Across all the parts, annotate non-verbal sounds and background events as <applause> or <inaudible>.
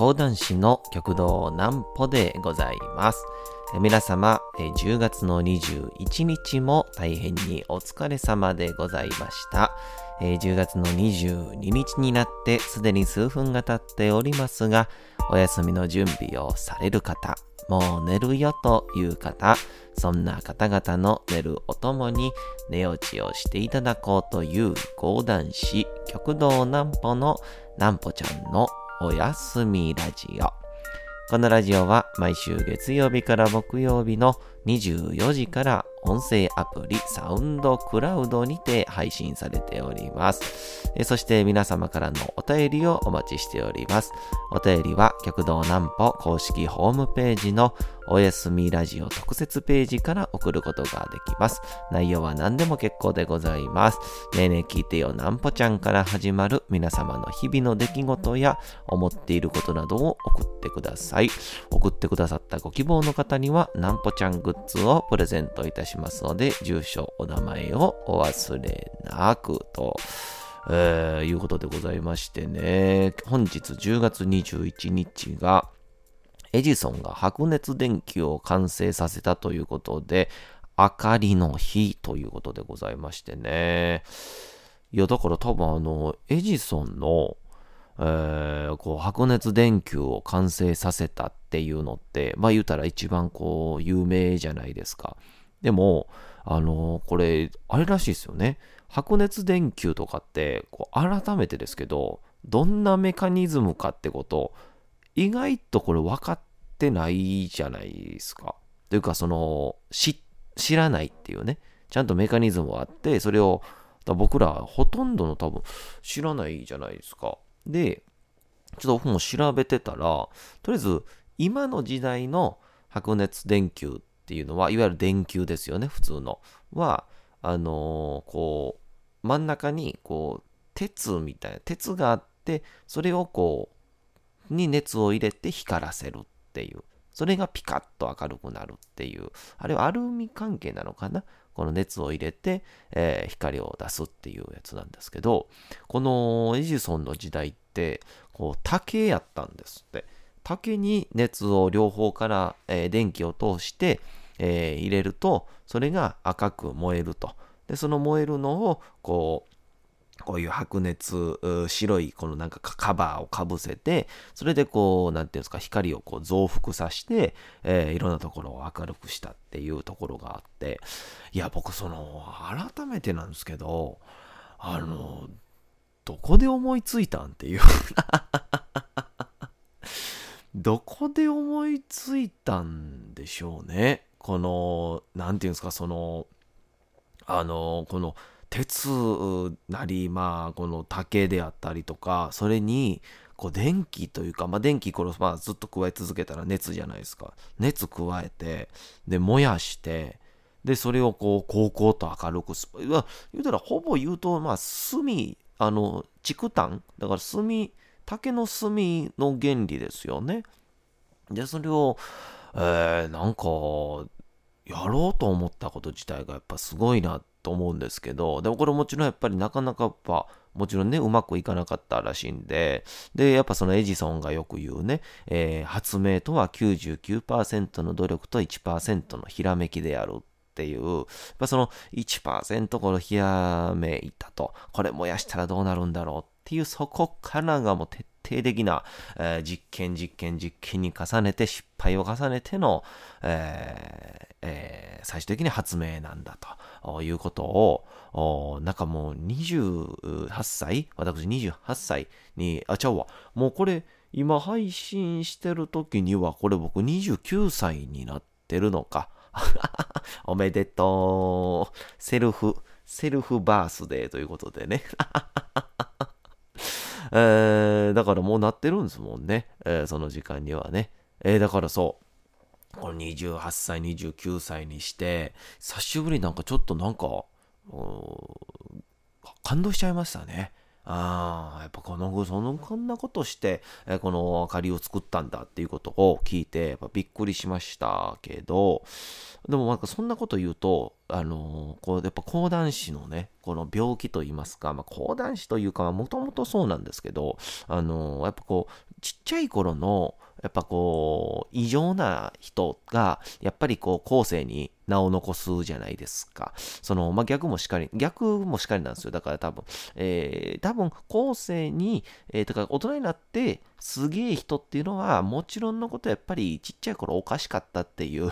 講談師の極道南歩でございます。皆様、10月の21日も大変にお疲れ様でございました。10月の22日になってすでに数分が経っておりますが、お休みの準備をされる方、もう寝るよという方、そんな方々の寝るおともに寝落ちをしていただこうという講談師、極道南歩の南歩ちゃんのおやすみラジオ。このラジオは毎週月曜日から木曜日の24時から音声アプリサウンドクラウドにて配信されております。そして皆様からのお便りをお待ちしております。お便りは極道南歩公式ホームページのおやすみラジオ特設ページから送ることができます。内容は何でも結構でございます。ねえねえ聞いてよ南歩ちゃんから始まる皆様の日々の出来事や思っていることなどを送ってください。送ってくださったご希望の方には南歩ちゃんグッズをプレゼントいたしますので、住所、お名前をお忘れなくと。えー、いうことでございましてね、本日10月21日が、エジソンが白熱電球を完成させたということで、明かりの日ということでございましてね。いや、だから多分あの、エジソンの、えー、こう白熱電球を完成させたっっていうのって、まあ言うたら一番こう有名じゃないですか。でも、あのこれ、あれらしいですよね。白熱電球とかって、こう改めてですけど、どんなメカニズムかってこと、意外とこれ分かってないじゃないですか。というか、その、知らないっていうね。ちゃんとメカニズムがあって、それを、僕らほとんどの多分知らないじゃないですか。で、ちょっと僕も調べてたら、とりあえず今の時代の白熱電球っていうのは、いわゆる電球ですよね、普通の。は、あのー、こう、真ん中に、こう、鉄みたいな、鉄があって、それをこう、に熱を入れて光らせるっていう。それがピカッと明るくなるっていう。あれはアルミ関係なのかな？この熱を入れて、えー、光を出すっていうやつなんですけど、このエジソンの時代って、こう竹やったんですって。竹に熱を両方から、えー、電気を通して、えー、入れると、それが赤く燃えると。で、その燃えるのを、こう、こういう白熱、白いこのなんかカバーをかぶせて、それでこう、なんていうんですか、光をこう増幅させて、えー、いろんなところを明るくしたっていうところがあって、いや、僕その、改めてなんですけど、あの、どこで思いついたんっていう。どこで思いついたんでしょうね。この、なんていうんですか、その、あの、この、鉄なり、まあ、この竹であったりとか、それに、こう、電気というか、まあ、電気これ、まあ、ずっと加え続けたら熱じゃないですか。熱加えて、で、燃やして、で、それをこう、高校と明るくす、言うたら、ほぼ言うと、まあ、炭、あの、竹炭だから炭、竹の炭の原理ですよね。で、それを、えー、なんか、やろうと思ったこと自体がやっぱすごいなと思うんですけど、でもこれもちろんやっぱりなかなかやっぱ、もちろんね、うまくいかなかったらしいんで、で、やっぱそのエジソンがよく言うね、えー、発明とは99%の努力と1%のひらめきであるっていう、やっぱその1%このひらめいたと、これ燃やしたらどうなるんだろうっていう、そこからがもう徹底的な、えー、実験、実験、実験に重ねて、失敗を重ねての、えーえー、最終的に発明なんだということを、なんかもう28歳私28歳に、あ、ちゃうわ。もうこれ、今配信してる時には、これ僕29歳になってるのか。<laughs> おめでとう。セルフ、セルフバースデーということでね。<laughs> えー、だからもうなってるんですもんね。えー、その時間にはね。えー、だからそう。この28歳、29歳にして、久しぶりなんかちょっとなんか、感動しちゃいましたね。ああ、やっぱこの、その、こんなことして、えこの明かりを作ったんだっていうことを聞いて、やっぱびっくりしましたけど、でもなんかそんなこと言うと、あのー、こう、やっぱ講談師のね、この病気と言いますか、まあ、講談師というか、もともとそうなんですけど、あのー、やっぱこう、ちっちゃい頃の、やっぱこう、異常な人が、やっぱりこう、後世に名を残すじゃないですか。その、まあ、逆もしかり、逆もしかりなんですよ。だから多分、えー、多分、後世に、えー、とか、大人になって、すげえ人っていうのは、もちろんのことやっぱりちっちゃい頃おかしかったっていう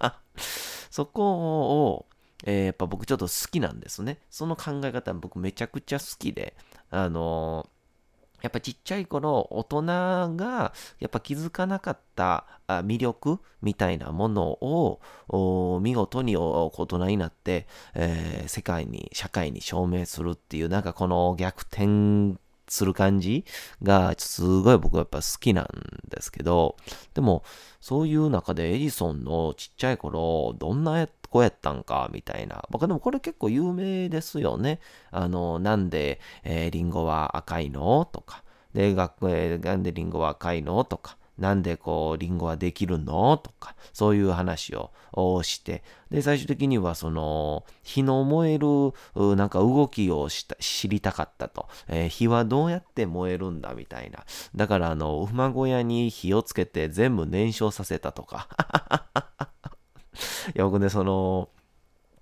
<laughs> そこを、えー、やっぱ僕ちょっと好きなんですね。その考え方僕めちゃくちゃ好きで、あのやっぱちっちゃい頃、大人がやっぱ気づかなかった魅力みたいなものを見事に大人になって、えー、世界に、社会に証明するっていう、なんかこの逆転する感じが、すごい僕はやっぱ好きなんですけど、でも、そういう中でエジソンのちっちゃい頃、どんな子やったんか、みたいな。僕でもこれ結構有名ですよね。あの、なんで、えー、リンゴは赤いの？とか。で、学えー、なんでリンゴは赤いの？とか。なんでこう、リンゴはできるの？とか、そういう話をして、で、最終的にはその、火の燃える、なんか動きを知りたかったと、えー、火はどうやって燃えるんだ？みたいな。だからあの、馬小屋に火をつけて全部燃焼させたとか。<laughs> いや、僕ね、その、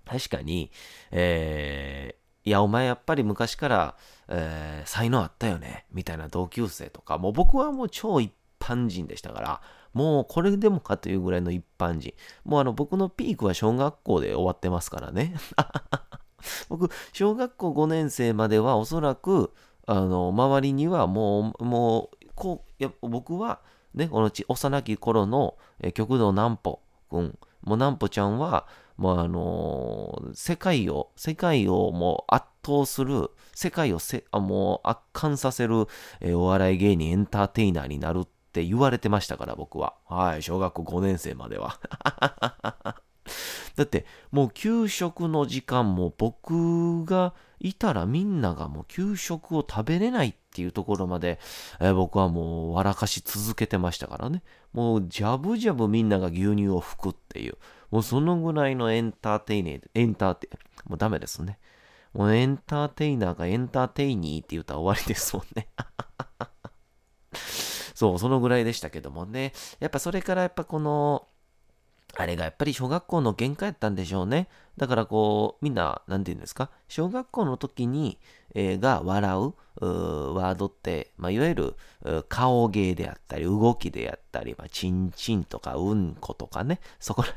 確かに、えー、いや、お前やっぱり昔から、えー、才能あったよね、みたいな同級生とか、もう僕はもう超一般人でしたから、もうこれでもかというぐらいの一般人。もうあの僕のピークは小学校で終わってますからね。<laughs> 僕、小学校5年生まではおそらく、あの、周りにはもう、もう、こう、いや僕は、ね、このち幼き頃の、え極道南歩君、もう南歩ちゃんは、もうあのー、世界を、世界をもう圧倒する、世界をせあもう圧巻させる、えー、お笑い芸人エンターテイナーになるって言われてましたから、僕は。はい、小学校5年生までは。<laughs> だって、もう給食の時間も僕がいたらみんながもう給食を食べれないっていうところまで、えー、僕はもう笑かし続けてましたからね。もうジャブジャブみんなが牛乳を吹くっていう、もうそのぐらいのエンターテイネー、エンターテイ、もうダメですね。もうエンターテイナーがエンターテイニーって言ったら終わりですもんね。<laughs> そう、そのぐらいでしたけどもね。やっぱそれからやっぱこの、あれがやっぱり小学校の限界やったんでしょうね。だからこう、みんな、なんて言うんですか、小学校の時に、えー、が笑うワードって、まあ、いわゆる顔芸であったり、動きであったり、まあ、チンチンとかうんことかね、そこら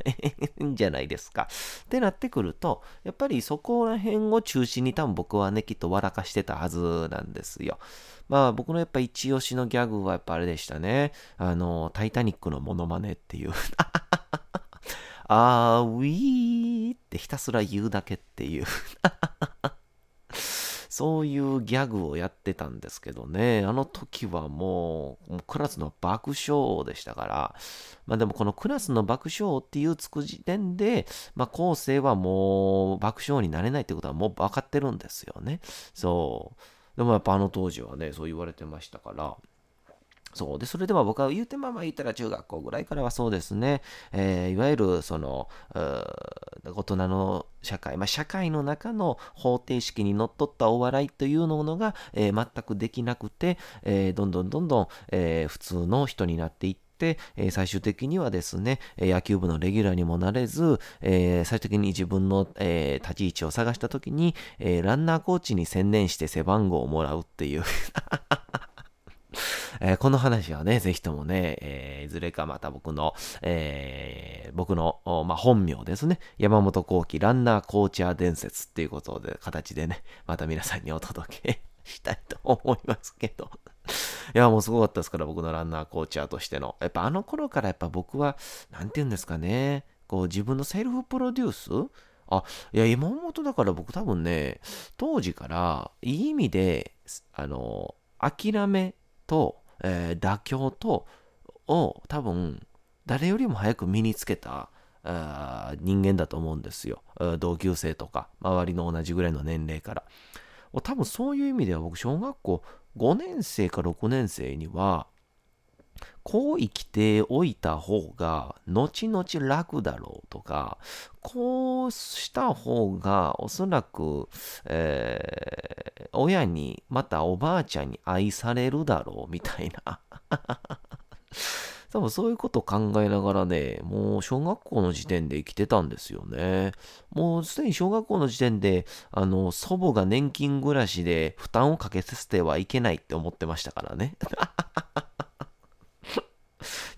辺じゃないですか。<laughs> ってなってくると、やっぱりそこら辺を中心に多分僕はね、きっと笑かしてたはずなんですよ。まあ僕のやっぱ一押しのギャグはやっぱあれでしたね。あの、タイタニックのモノマネっていう <laughs> あーウィーってひたすら言うだけっていう <laughs> そういうギャグをやってたんですけどね、あの時はもう、もうクラスの爆笑でしたから、まあでもこのクラスの爆笑っていうつく時点で、まあ後世はもう爆笑になれないってことはもう分かってるんですよね。そう。でもやっぱあの当時はね、そう言われてましたから、そう。で、それでは僕は言うてまま言ったら中学校ぐらいからはそうですね、えー、いわゆるその、大人の社会、まあ、社会の中の方程式にのっとったお笑いというのが、えー、全くできなくて、えー、どんどんどんどん、えー、普通の人になっていって、え最終的にはですね、野球部のレギュラーにもなれず、え最終的に自分の、え立ち位置を探した時に、えランナーコーチに専念して背番号をもらうっていうえー、この話はね、ぜひともね、えー、いずれかまた僕の、えー、僕の、まあ、本名ですね、山本幸輝ランナーコーチャー伝説っていうことで、形でね、また皆さんにお届けしたいと思いますけど。<laughs> いや、もうすごかったですから、僕のランナーコーチャーとしての。やっぱあの頃からやっぱ僕は、なんて言うんですかね、こう自分のセルフプロデュース？あ、いや、今思うとだから僕多分ね、当時からいい意味で、あの、諦めと、えー、妥協と、を多分、誰よりも早く身につけた人間だと思うんですよ。同級生とか、周りの同じぐらいの年齢から。多分そういう意味では僕、小学校5年生か6年生には、こう生きておいた方が後々楽だろうとか、こうした方がおそらく、えー、親にまたおばあちゃんに愛されるだろうみたいな <laughs> 多分そういうことを考えながらね、もう小学校の時点で生きてたんですよね。もうすでに小学校の時点で、あの、祖母が年金暮らしで負担をかけさせてはいけないって思ってましたからね。<laughs>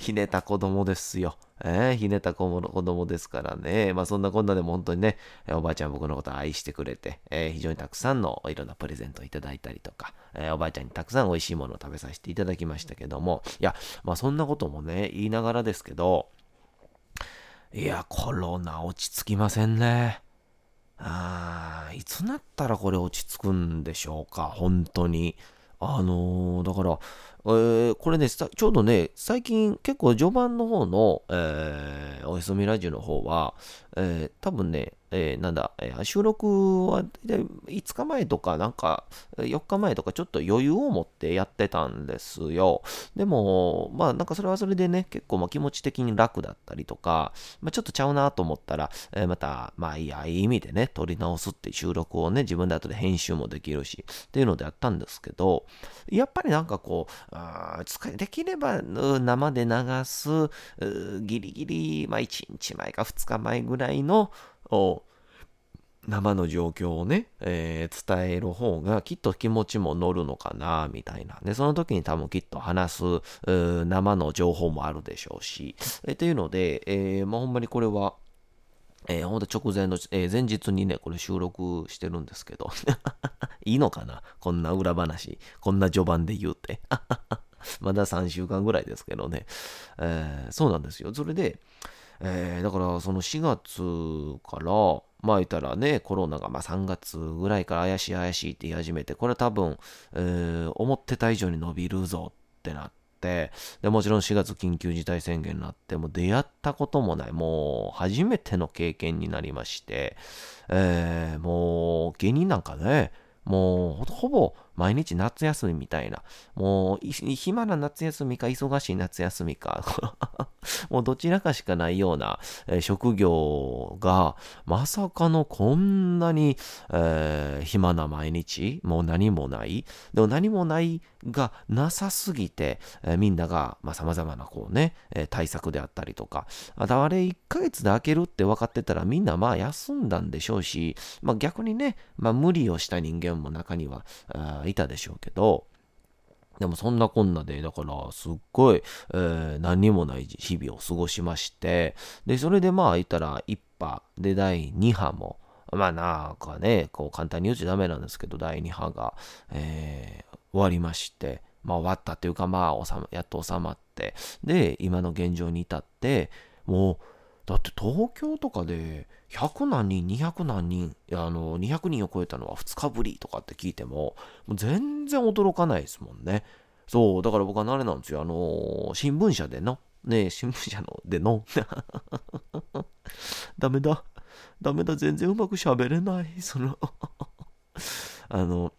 ひねた子供ですよ。えー、ひねた子供ですからね。まあそんなこんなでも本当にね、おばあちゃん僕のこと愛してくれて、えー、非常にたくさんのいろんなプレゼントをいただいたりとか、えー、おばあちゃんにたくさん美味しいものを食べさせていただきましたけども、いや、まあそんなこともね、言いながらですけど、いや、コロナ落ち着きませんね。あいつなったらこれ落ち着くんでしょうか、本当に。あのー、だから、えー、これね、ちょうどね、最近結構序盤の方の、えー、おやすみラジオの方は、えー、多分ね、えー、なんだ、えー、収録は5日前とか、なんか4日前とかちょっと余裕を持ってやってたんですよ。でも、まあなんかそれはそれでね、結構まあ気持ち的に楽だったりとか、まあちょっとちゃうなと思ったら、えー、また、まあいや、いい意味でね、撮り直すって収録をね、自分で後で編集もできるし、っていうのでやったんですけど、やっぱりなんかこう、あできれば生で流す、ギリギリ、まあ1日前か2日前ぐらいの、生の状況をね、えー、伝える方がきっと気持ちも乗るのかな、みたいな。で、その時に多分きっと話す生の情報もあるでしょうし、えー、っていうので、えー、まあ、ほんまにこれは、えー、ほんと直前の、えー、前日にね、これ収録してるんですけど、<laughs> いいのかな？こんな裏話、こんな序盤で言うて。<laughs> まだ3週間ぐらいですけどね。えー、そうなんですよ。それで、えー、だからその4月から、まあ言ったらね、コロナがまあ3月ぐらいから怪しい怪しいって言い始めて、これ多分、えー、思ってた以上に伸びるぞってなって、で、もちろん4月緊急事態宣言になって、も出会ったこともない、もう初めての経験になりまして、えー、もう芸人なんかね、もうほぼ毎日夏休みみたいな、もう暇な夏休みか忙しい夏休みか。<laughs> もうどちらかしかないような、えー、職業が、まさかのこんなに、えー、暇な毎日、もう何もない。でも何もないがなさすぎて、えー、みんなが、まあ、様々なこうね、え対策であったりとか、ああれ1ヶ月で開けるって分かってたらみんなまあ休んだんでしょうし、まあ逆にね、まあ無理をした人間も中にはいたでしょうけど、でもそんなこんなで、だからすっごい、えー、何にもない日々を過ごしまして、で、それでまあ言ったら1波で第2波も、まあなんかね、こう簡単に言うとダメなんですけど、第2波が、えー、終わりまして、まあ終わったっていうかまあ収ま、やっと収まって、で、今の現状に至って、もう、だって東京とかで100何人、200何人、あの、200人を超えたのは2日ぶりとかって聞いても、もう全然驚かないですもんね。そう、だから僕はあれなんですよ、あの、新聞社での、ね新聞社の、での、<laughs> ダメだ、ダメだ、全然うまく喋れない、そのあの、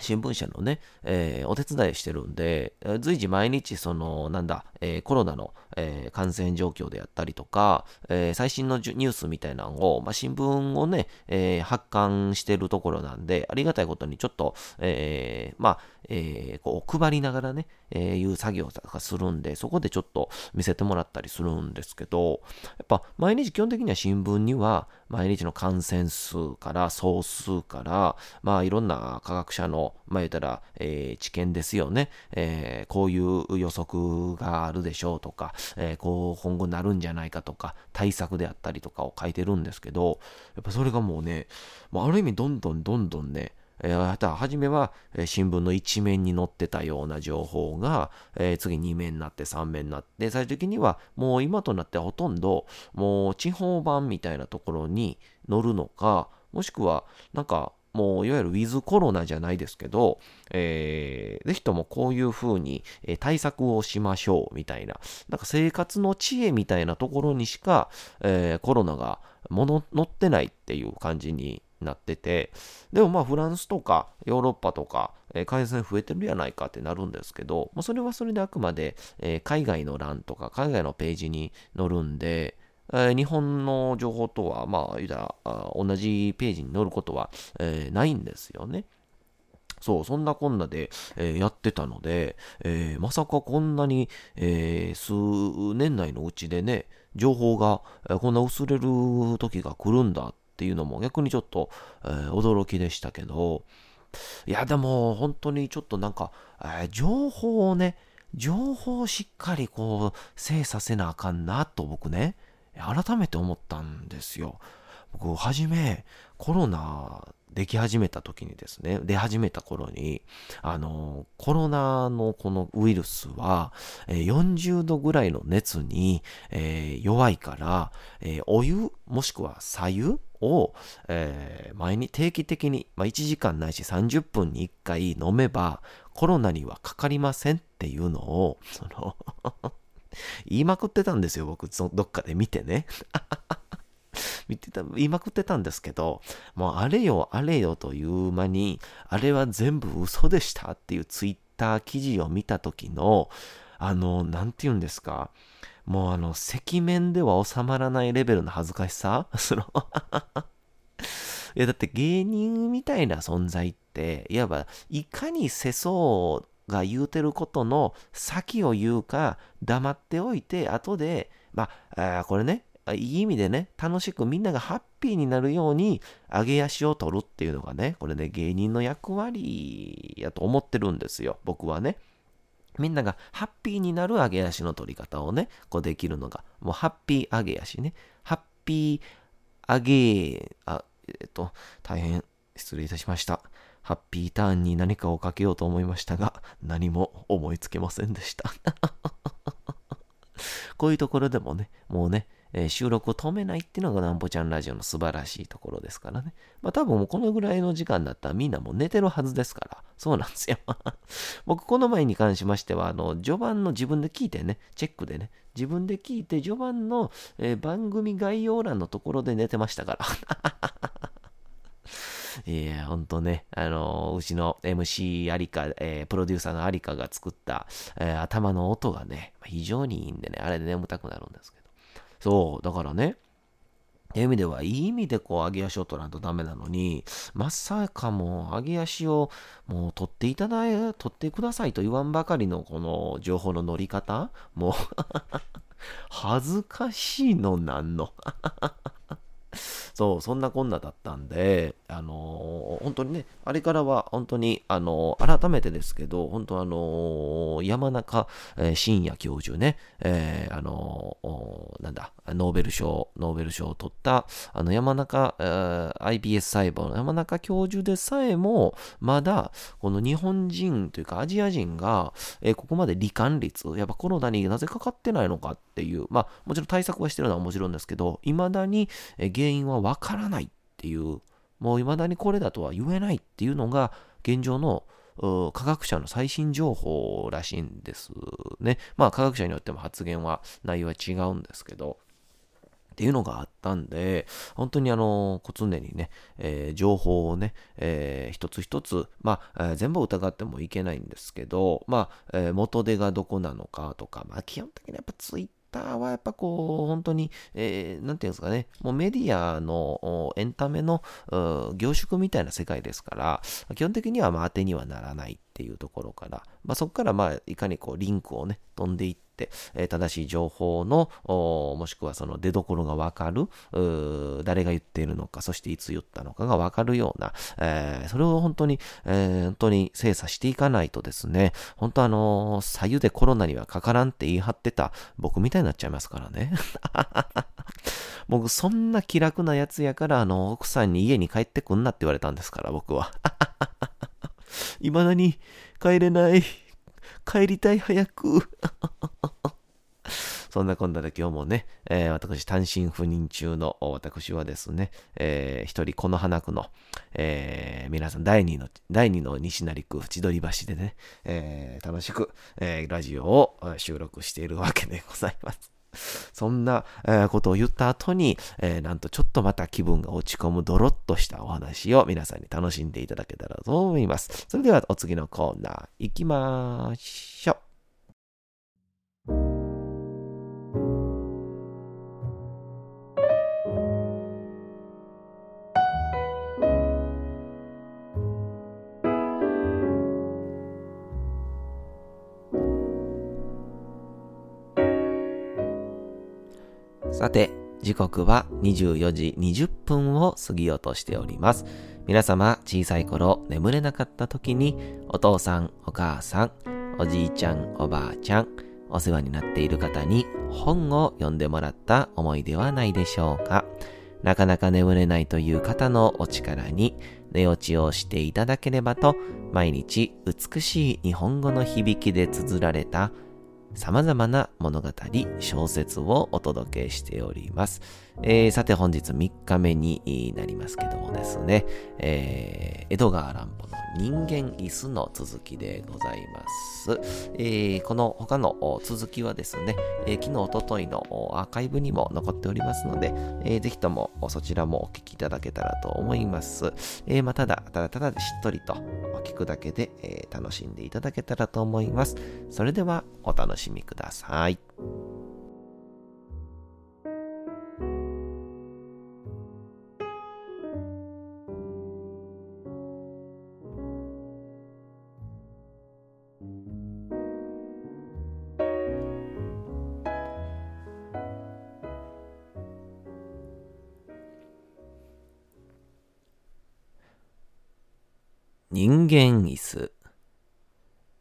新聞社のね、えー、お手伝いしてるんで、随時毎日その、なんだ、えー、コロナの、えー、感染状況であったりとか、え最新のニュースみたいなのを、まあ、新聞をね、え発刊してるところなんで、ありがたいことにちょっと、えまあ、えこう配りながらね、えいう作業とかするんで、そこでちょっと見せてもらったりするんですけど、やっぱ毎日基本的には新聞には、毎日の感染数から総数から、まあいろんな科学者の、まあ言ったら、えー、知見ですよね、えー、こういう予測があるでしょうとか、えー、こう今後なるんじゃないかとか、対策であったりとかを書いてるんですけど、やっぱそれがもうね、まあ、ある意味どんどんどんどんね、えー、初めは、え、新聞の一面に載ってたような情報が、え、次2面になって3面になって、最終的にはもう今となってほとんどもう地方版みたいなところに載るのか、もしくはなんかもういわゆるウィズコロナじゃないですけど、えー、ぜひともこういう風に、え対策をしましょうみたいな、なんか生活の知恵みたいなところにしか、えー、コロナがもの載ってないっていう感じになってて、でもまあフランスとかヨーロッパとか、えー、感染増えてるやないかってなるんですけど、もうそれはそれであくまで、えー、海外の欄とか海外のページに載るんで、え、日本の情報とは、まあ、言うたら、同じページに載ることは、えー、ないんですよね。そう、そんなこんなで、えー、やってたので、えー、まさかこんなに、えー、数年内のうちでね、情報が、えこんな薄れる時が来るんだっていうのも逆にちょっと、え驚きでしたけど、いや、でも本当にちょっとなんか、え情報をね、情報をしっかりこう、精査せなあかんなと僕ね、改めて思ったんですよ。僕、はじめ、コロナでき始めた時にですね、出始めた頃に、あの、コロナのこのウイルスは、40度ぐらいの熱に、えー、弱いから、えー、お湯、もしくは左湯を、えー、前に定期的に、まあ、1時間ないし30分に1回飲めば、コロナにはかかりませんっていうのを、その言いまくってたんですよ、僕、どっかで見てね。<laughs> 見てた、言いまくってたんですけど、もうあれよあれよという間に、あれは全部嘘でしたっていうツイッター記事を見た時の、あの、なんて言うんですか、もうあの、赤面では収まらないレベルの恥ずかしさ？<laughs> そのいや、だって芸人みたいな存在って、いわば、いかに世相が言うてることの先を言うか、黙っておいて、後で、まあ、あこれね、いい意味でね、楽しくみんながハッピーになるように上げ足を取るっていうのがね、これね、芸人の役割やと思ってるんですよ、僕はね。みんながハッピーになる上げ足の取り方をね、こうできるのが、もうハッピー上げ足ね。ハッピー上げ、あ、えっと、大変失礼いたしました。ハッピーターンに何かをかけようと思いましたが、何も思いつけませんでした。<laughs> こういうところでもね、もうね、えー、収録を止めないっていうのがなんぽちゃんラジオの素晴らしいところですからね。まあ多分このぐらいの時間だったらみんなもう寝てるはずですから。そうなんですよ。<laughs> 僕この前に関しましては、あの、序盤の自分で聞いてね、チェックでね、自分で聞いて序盤の、えー、番組概要欄のところで寝てましたから。<laughs> いや、ほんとね、あの、うちの MC ありか、えー、プロデューサーのありかが作った、えー、頭の音がね、非常にいいんでね、あれで眠たくなるんですけど。そう、だからね、いう意味では、いい意味でこう、上げ足を取らんとダメなのに、まさかもう、上げ足をもう取っていただい、取ってくださいと言わんばかりのこの情報の乗り方もう <laughs> 恥ずかしいのなんのそう、そんなこんなだったんで、あのー、本当にね、あれからは本当に、あのー、改めてですけど、本当あのー、山中、え深夜教授ね、えあのなんだ、ノーベル賞、ノーベル賞を取った、あの山中、え iPS 細胞の山中教授でさえも、まだ、この日本人というかアジア人が、えここまで罹患率、やっぱコロナになぜかかってないのかってていう、まあ、もちろん対策はしてるのはもちろんですけど、未だに原因はわからないっていう、もう未だにこれだとは言えないっていうのが現状の科学者の最新情報らしいんですね。まあ科学者によっても発言は内容は違うんですけど、っていうのがあったんで、本当にあの、常にね、えー、情報をね、えー、一つ一つ、まあ、えー、全部疑ってもいけないんですけど、まあ、え元手がどこなのかとか、まあ、基本的にやっぱツイッターはやっぱこう、本当に、えー、なんていうんですかね、もうメディアのエンタメの凝縮みたいな世界ですから、基本的にはまあ当てにはならないっていうところから、まあ、そこからまあいかにこうリンクをね、飛んでいって、え、正しい情報の、もしくはその出所がわかる、誰が言っているのか、そしていつ言ったのかがわかるような、えー、それを本当に、えー、本当に精査していかないとですね、本当あの左右でコロナにはかからんって言い張ってた僕みたいになっちゃいますからね。<laughs> 僕、そんな気楽なやつやから、あの、奥さんに家に帰ってくんなって言われたんですから、僕は。未だに帰れない。帰りたい、早く。<laughs> そんなこんなで今日もね、えー、私単身赴任中の私はですね、えー、一人この花区の、えー、皆さん第2の、第二の西成区千鳥橋でね、えー、楽しく、えー、ラジオを収録しているわけでございます。そんな、え、ことを言った後に、え、なんとちょっとまた気分が落ち込むドロッとしたお話を皆さんに楽しんでいただけたらと思います。それではお次のコーナー行きましょう。さて、時刻は24時20分を過ぎようとしております。皆様、小さい頃眠れなかった時に、お父さん、お母さん、おじいちゃん、おばあちゃん、お世話になっている方に本を読んでもらった思いではないでしょうか。なかなか眠れないという方のお力に寝落ちをしていただければと、毎日美しい日本語の響きで綴られた様々な物語、小説をお届けしております。えー、さて本日3日目になりますけどもですね、えー、江戸川乱歩の人間椅子の続きでございます。えー、この他の続きはですね、え、昨日、おとといのアーカイブにも残っておりますので、えー、ぜひともそちらもお聞きいただけたらと思います。えー、まあ、ただ、ただただしっとりと聞くだけで、え、楽しんでいただけたらと思います。それではお楽しみください。人間椅子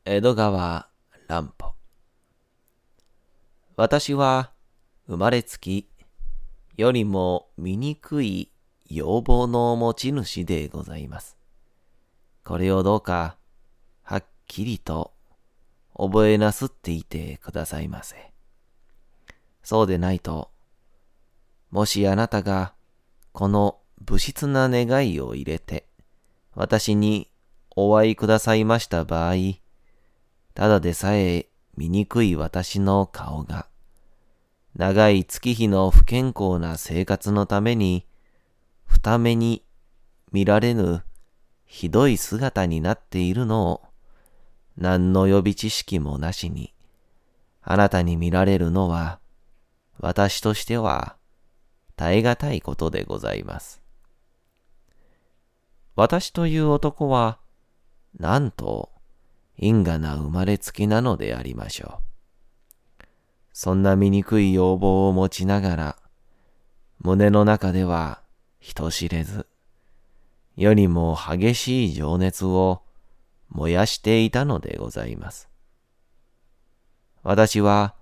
江戸川乱歩私は生まれつきよりも醜い要望の持ち主でございます。これをどうかはっきりと覚えなすっていてくださいませ。そうでないと、もしあなたがこの物質な願いを入れて私にお会いくださいました場合、ただでさえ醜い私の顔が、長い月日の不健康な生活のために、二目に見られぬひどい姿になっているのを、何の予備知識もなしに、あなたに見られるのは、私としては耐え難いことでございます。私という男は、なんと、因果な生まれつきなのでありましょう。そんな醜い要望を持ちながら、胸の中では人知れず、世にも激しい情熱を燃やしていたのでございます。私は、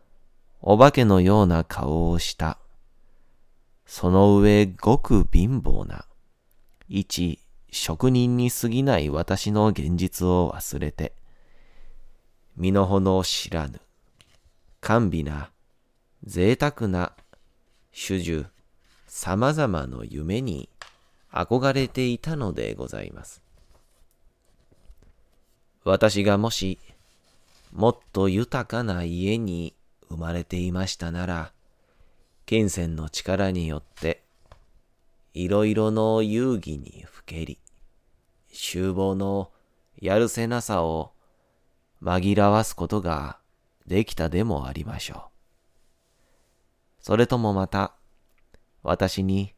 お化けのような顔をした。その上ごく貧乏な、一職人に過ぎない私の現実を忘れて、身の程知らぬ、甘美な、贅沢な、主従、様々の夢に憧れていたのでございます。私がもし、もっと豊かな家に生まれていましたなら、金銭の力によって、いろいろの遊戯にふけり、厨房のやるせなさを紛らわすことができたでもありましょう。それともまた、私に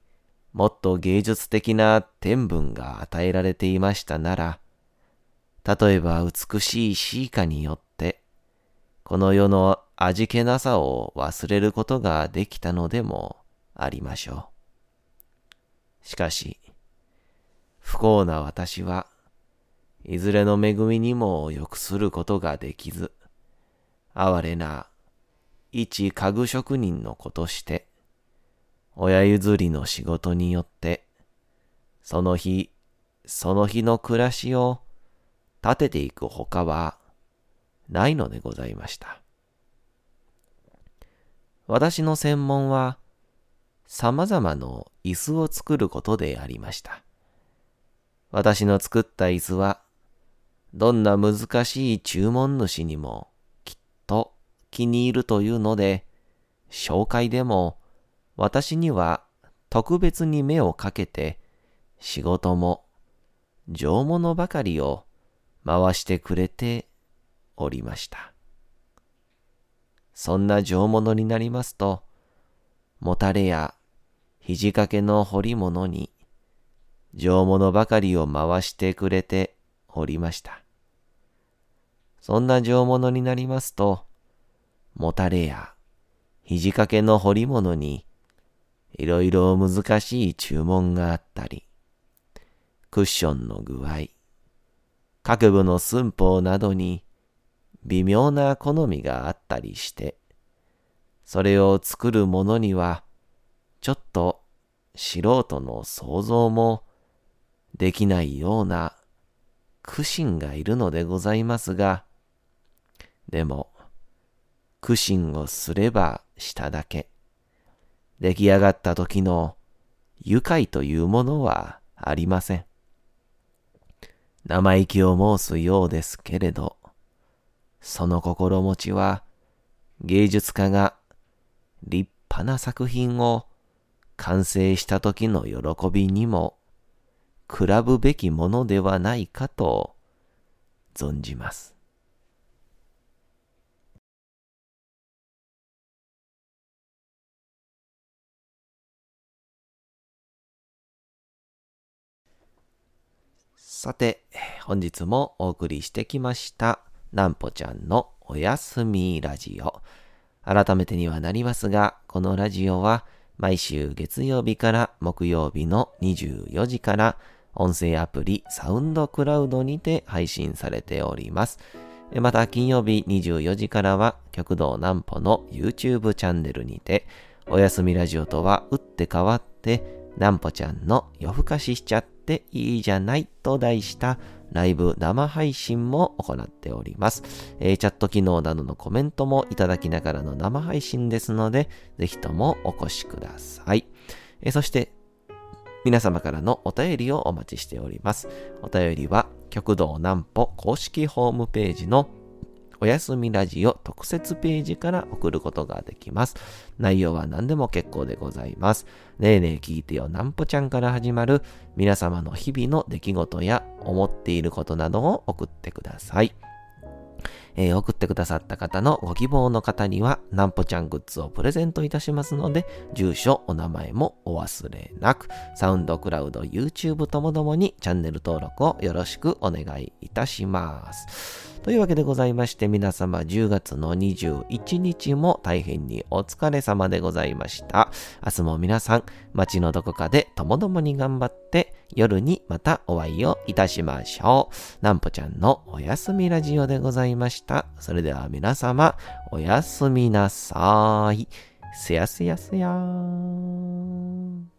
もっと芸術的な天分が与えられていましたなら、例えば美しいシーカによって、この世の味気なさを忘れることができたのでもありましょう。しかし、不幸な私は、いずれの恵みにも良くすることができず、哀れな一家具職人の子として、親譲りの仕事によって、その日、その日の暮らしを立てていくほかはないのでございました。私の専門は様々な椅子を作ることでありました。私の作った椅子は、どんな難しい注文主にもきっと気に入るというので、紹介でも私には特別に目をかけて仕事も上物ばかりを回してくれておりました。そんな上物になりますと、もたれや肘掛けの彫り物に上物ばかりを回してくれておりました。そんな上物になりますと、もたれや肘掛けの彫り物にいろいろ難しい注文があったり、クッションの具合、各部の寸法などに微妙な好みがあったりして、それを作る者には、ちょっと素人の想像もできないような苦心がいるのでございますが、でも、苦心をすればしただけ、出来上がった時の愉快というものはありません。生意気を申すようですけれど、その心持ちは芸術家が立派な作品を完成した時の喜びにも比ぶべきものではないかと存じます。さて、本日もお送りしてきました、なんぽちゃんのおやすみラジオ。改めてにはなりますが、このラジオは毎週月曜日から木曜日の24時から音声アプリサウンドクラウドにて配信されております。また金曜日24時からは極道南歩の YouTube チャンネルにておやすみラジオとは打って変わって南歩ちゃんの夜更かししちゃっていいじゃないと題したライブ生配信も行っております。えー、チャット機能などのコメントもいただきながらの生配信ですので、ぜひともお越しください。えー、そして、皆様からのお便りをお待ちしております。お便りは、極道南歩公式ホームページのおやすみラジオ特設ページから送ることができます。内容は何でも結構でございます。ねえねえ聞いてよなんぽちゃんから始まる皆様の日々の出来事や思っていることなどを送ってください。えー、送ってくださった方のご希望の方には、なんぽちゃんグッズをプレゼントいたしますので、住所、お名前もお忘れなく、サウンドクラウド、YouTube ともどもにチャンネル登録をよろしくお願いいたします。というわけでございまして、皆様10月の21日も大変にお疲れ様でございました。明日も皆さん、街のどこかでともどもに頑張って、夜にまたお会いをいたしましょう。なんぽちゃんのおやすみラジオでございました。それでは皆様、おやすみなさい。すやすやすやーん。